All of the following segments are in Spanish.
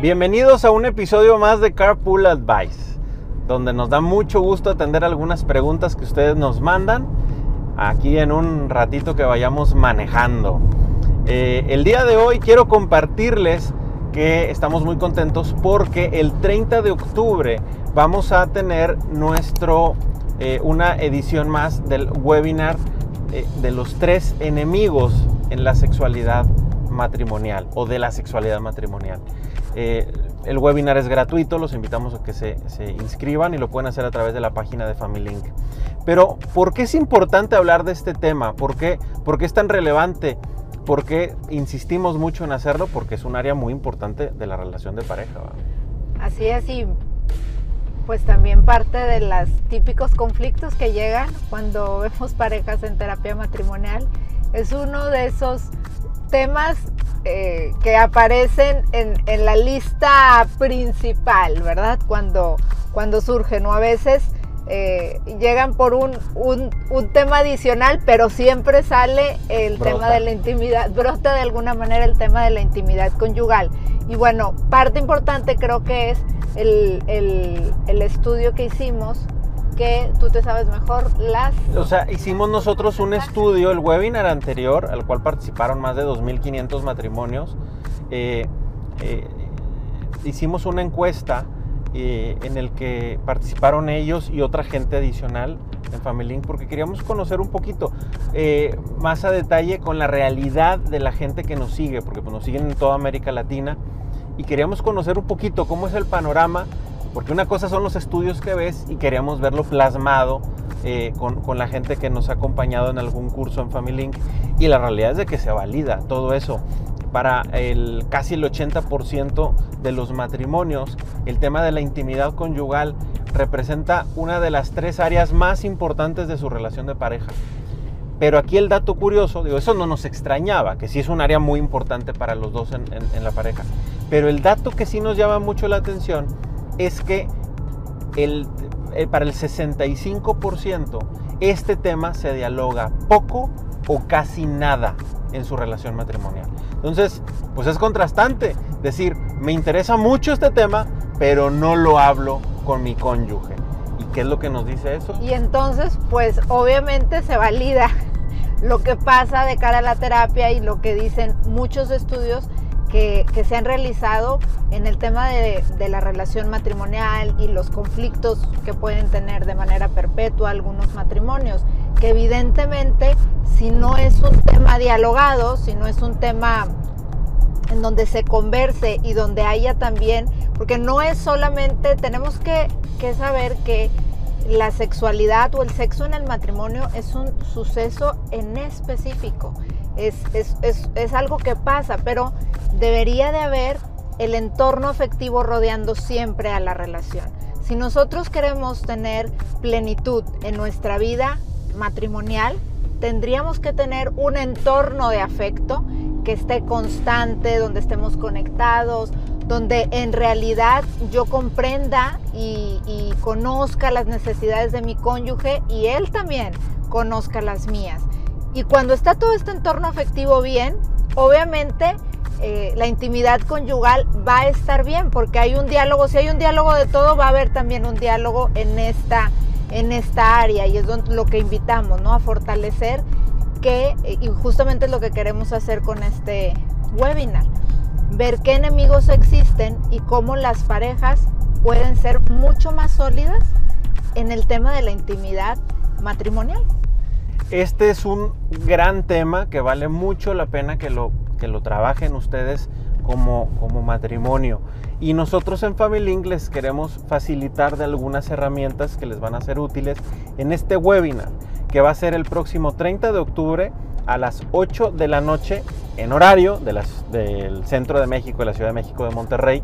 Bienvenidos a un episodio más de Carpool Advice, donde nos da mucho gusto atender algunas preguntas que ustedes nos mandan aquí en un ratito que vayamos manejando. Eh, el día de hoy quiero compartirles que estamos muy contentos porque el 30 de octubre vamos a tener nuestro, eh, una edición más del webinar eh, de los tres enemigos en la sexualidad matrimonial o de la sexualidad matrimonial. Eh, el webinar es gratuito, los invitamos a que se, inscriban y lo pueden hacer a través de la página de Family Link. Pero, ¿por qué es importante hablar de este tema? ¿Por qué, ¿Por qué es tan relevante? ¿Por qué insistimos mucho en hacerlo? Porque es un área muy importante de la relación de pareja. Así es, y pues también parte de los típicos conflictos que llegan cuando vemos parejas en terapia matrimonial. Es uno de esos temas eh, que aparecen en, la lista principal, ¿verdad? Cuando, cuando surgen, o a veces eh, llegan por un, tema adicional, pero siempre sale el tema de la intimidad, brota de alguna manera el tema de la intimidad conyugal. Y bueno, parte importante creo que es el, el estudio que hicimos que tú te sabes mejor las... O sea, hicimos nosotros un estudio, el webinar anterior, al cual participaron más de 2.500 matrimonios. Eh, eh, hicimos una encuesta eh, en el que participaron ellos y otra gente adicional en Family Link porque queríamos conocer un poquito más a detalle con la realidad de la gente que nos sigue, porque pues, nos siguen en toda América Latina y queríamos conocer un poquito cómo es el panorama porque una cosa son los estudios que ves y queríamos verlo plasmado eh, con, la gente que nos ha acompañado en algún curso en Family Link. Y la realidad es de que se valida todo eso. Para el, casi el 80% de los matrimonios, el tema de la intimidad conyugal representa una de las tres áreas más importantes de su relación de pareja. Pero aquí el dato curioso, digo, eso no nos extrañaba, que sí es un área muy importante para los dos en, en la pareja. Pero el dato que sí nos llama mucho la atención es que el, eh, para el 65% este tema se dialoga poco o casi nada en su relación matrimonial. Entonces, pues es contrastante decir, me interesa mucho este tema, pero no lo hablo con mi cónyuge. ¿Y qué es lo que nos dice eso? Y entonces, pues obviamente se valida lo que pasa de cara a la terapia y lo que dicen muchos estudios que, se han realizado en el tema de, la relación matrimonial y los conflictos que pueden tener de manera perpetua algunos matrimonios, que evidentemente si no es un tema dialogado, si no es un tema en donde se converse y donde haya también, porque no es solamente, tenemos que, que saber que la sexualidad o el sexo en el matrimonio es un suceso en específico. Es, algo que pasa, pero debería de haber el entorno afectivo rodeando siempre a la relación. Si nosotros queremos tener plenitud en nuestra vida matrimonial, tendríamos que tener un entorno de afecto que esté constante, donde estemos conectados, donde en realidad yo comprenda y, y, conozca las necesidades de mi cónyuge y él también conozca las mías. Y cuando está todo este entorno afectivo bien, obviamente eh, la intimidad conyugal va a estar bien, porque hay un diálogo, si hay un diálogo de todo, va a haber también un diálogo en esta, en esta área y es lo que invitamos, ¿no? A fortalecer que, eh, y justamente es lo que queremos hacer con este webinar, ver qué enemigos existen y cómo las parejas pueden ser mucho más sólidas en el tema de la intimidad matrimonial. Este es un gran tema que vale mucho la pena que lo, que lo trabajen ustedes como, como matrimonio. Y nosotros en Family Link les queremos facilitar de algunas herramientas que les van a ser útiles en este webinar, que va a ser el próximo 30 de octubre a las 8 de la noche en horario de las, del centro de México, de la Ciudad de México, de Monterrey.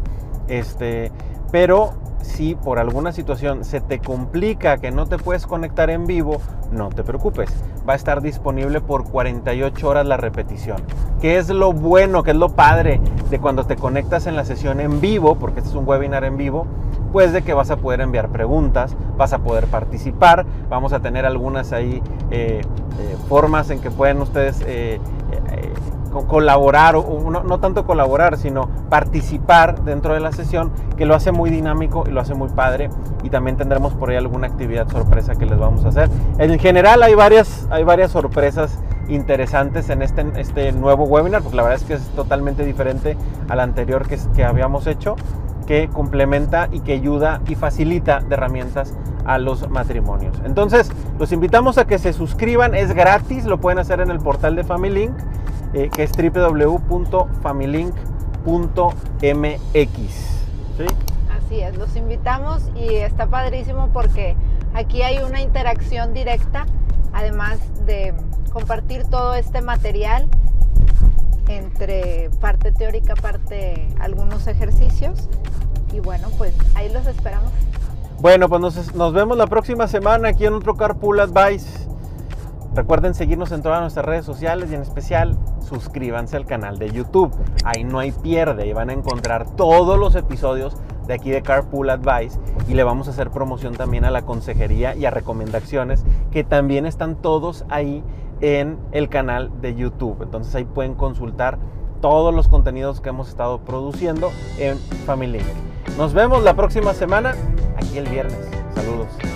Este, pero si por alguna situación se te complica que no te puedes conectar en vivo, no te preocupes. Va a estar disponible por 48 horas la repetición. ¿Qué es lo bueno, qué es lo padre de cuando te conectas en la sesión en vivo, porque este es un webinar en vivo? Pues de que vas a poder enviar preguntas, vas a poder participar, vamos a tener algunas ahí eh, eh, formas en que pueden ustedes eh, colaborar, o no, tanto colaborar, sino participar dentro de la sesión, que lo hace muy dinámico y lo hace muy padre. Y también tendremos por ahí alguna actividad sorpresa que les vamos a hacer. En general hay varias, hay varias sorpresas interesantes en este, este nuevo webinar, porque la verdad es que es totalmente diferente al anterior que, que habíamos hecho, que complementa y que ayuda y facilita de herramientas a los matrimonios. Entonces, los invitamos a que se suscriban, es gratis, lo pueden hacer en el portal de FamilyLink, eh, que es www.familylink.mx. ¿sí? Así es, los invitamos y está padrísimo porque aquí hay una interacción directa, además de compartir todo este material entre parte teórica, parte algunos ejercicios. Y bueno, pues ahí los esperamos. Bueno, pues nos, vemos la próxima semana aquí en otro Carpool Advice. Recuerden seguirnos en todas nuestras redes sociales y en especial suscríbanse al canal de YouTube. Ahí no hay pierde y van a encontrar todos los episodios de aquí de Carpool Advice y le vamos a hacer promoción también a la consejería y a recomendaciones que también están todos ahí en el canal de YouTube. Entonces ahí pueden consultar todos los contenidos que hemos estado produciendo en Family Nos vemos la próxima semana, aquí el viernes. Saludos.